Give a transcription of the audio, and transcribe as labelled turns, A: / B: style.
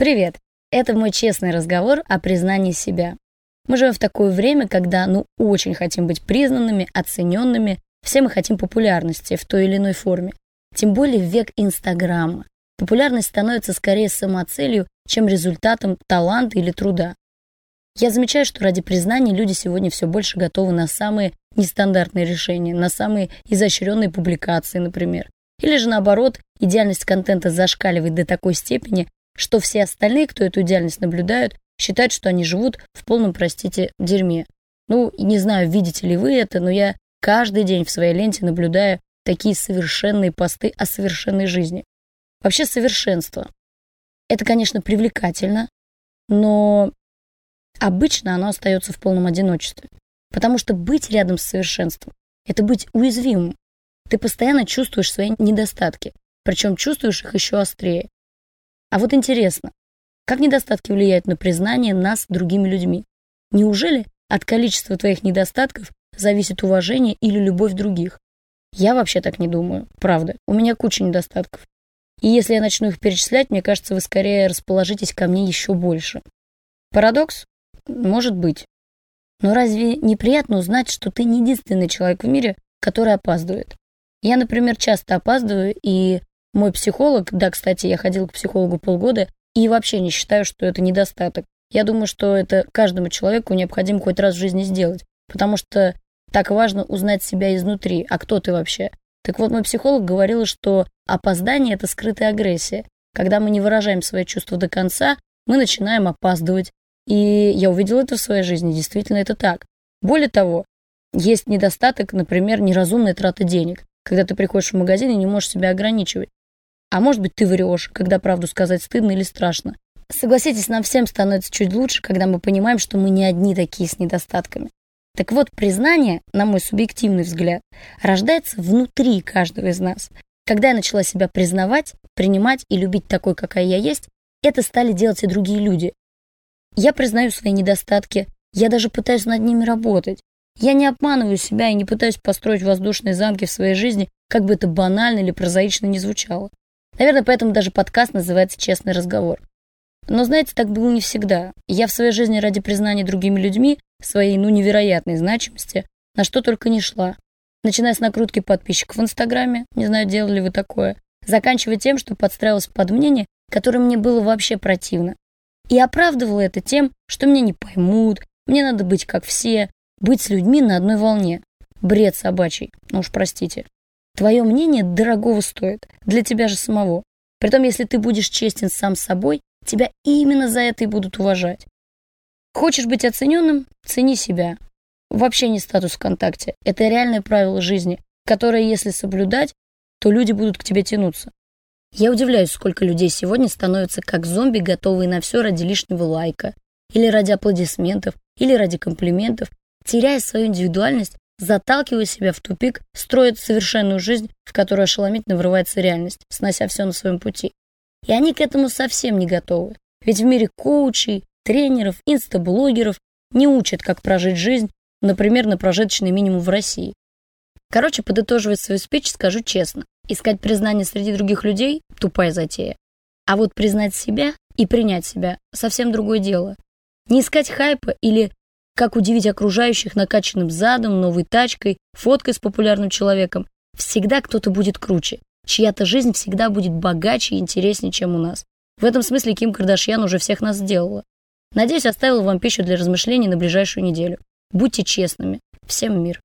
A: Привет! Это мой честный разговор о признании себя. Мы живем в такое время, когда ну очень хотим быть признанными, оцененными, все мы хотим популярности в той или иной форме. Тем более в век Инстаграма. Популярность становится скорее самоцелью, чем результатом таланта или труда. Я замечаю, что ради признания люди сегодня все больше готовы на самые нестандартные решения, на самые изощренные публикации, например. Или же наоборот, идеальность контента зашкаливает до такой степени, что все остальные, кто эту идеальность наблюдают, считают, что они живут в полном, простите, дерьме. Ну, не знаю, видите ли вы это, но я каждый день в своей ленте наблюдаю такие совершенные посты о совершенной жизни. Вообще совершенство. Это, конечно, привлекательно, но обычно оно остается в полном одиночестве. Потому что быть рядом с совершенством – это быть уязвимым. Ты постоянно чувствуешь свои недостатки, причем чувствуешь их еще острее. А вот интересно, как недостатки влияют на признание нас другими людьми? Неужели от количества твоих недостатков зависит уважение или любовь других? Я вообще так не думаю, правда. У меня куча недостатков. И если я начну их перечислять, мне кажется, вы скорее расположитесь ко мне еще больше. Парадокс? Может быть. Но разве неприятно узнать, что ты не единственный человек в мире, который опаздывает? Я, например, часто опаздываю, и мой психолог, да, кстати, я ходил к психологу полгода, и вообще не считаю, что это недостаток. Я думаю, что это каждому человеку необходимо хоть раз в жизни сделать, потому что так важно узнать себя изнутри, а кто ты вообще. Так вот, мой психолог говорил, что опоздание – это скрытая агрессия. Когда мы не выражаем свои чувства до конца, мы начинаем опаздывать. И я увидела это в своей жизни, действительно это так. Более того, есть недостаток, например, неразумной траты денег, когда ты приходишь в магазин и не можешь себя ограничивать. А может быть, ты врешь, когда правду сказать стыдно или страшно. Согласитесь, нам всем становится чуть лучше, когда мы понимаем, что мы не одни такие с недостатками. Так вот, признание, на мой субъективный взгляд, рождается внутри каждого из нас. Когда я начала себя признавать, принимать и любить такой, какая я есть, это стали делать и другие люди. Я признаю свои недостатки, я даже пытаюсь над ними работать. Я не обманываю себя и не пытаюсь построить воздушные замки в своей жизни, как бы это банально или прозаично не звучало. Наверное, поэтому даже подкаст называется «Честный разговор». Но, знаете, так было не всегда. Я в своей жизни ради признания другими людьми своей, ну, невероятной значимости на что только не шла. Начиная с накрутки подписчиков в Инстаграме, не знаю, делали ли вы такое, заканчивая тем, что подстраивалась под мнение, которое мне было вообще противно. И оправдывала это тем, что меня не поймут, мне надо быть как все, быть с людьми на одной волне. Бред собачий, ну уж простите. Твое мнение дорогого стоит, для тебя же самого. Притом, если ты будешь честен сам с собой, тебя именно за это и будут уважать. Хочешь быть оцененным? Цени себя. Вообще не статус ВКонтакте. Это реальное правило жизни, которое, если соблюдать, то люди будут к тебе тянуться. Я удивляюсь, сколько людей сегодня становятся как зомби, готовые на все ради лишнего лайка, или ради аплодисментов, или ради комплиментов, теряя свою индивидуальность заталкивая себя в тупик, строит совершенную жизнь, в которую ошеломительно врывается реальность, снося все на своем пути. И они к этому совсем не готовы. Ведь в мире коучей, тренеров, инстаблогеров не учат, как прожить жизнь, например, на прожиточный минимум в России. Короче, подытоживая свою спич, скажу честно. Искать признание среди других людей – тупая затея. А вот признать себя и принять себя – совсем другое дело. Не искать хайпа или как удивить окружающих накачанным задом, новой тачкой, фоткой с популярным человеком. Всегда кто-то будет круче. Чья-то жизнь всегда будет богаче и интереснее, чем у нас. В этом смысле Ким Кардашьян уже всех нас сделала. Надеюсь, оставила вам пищу для размышлений на ближайшую неделю. Будьте честными. Всем мир.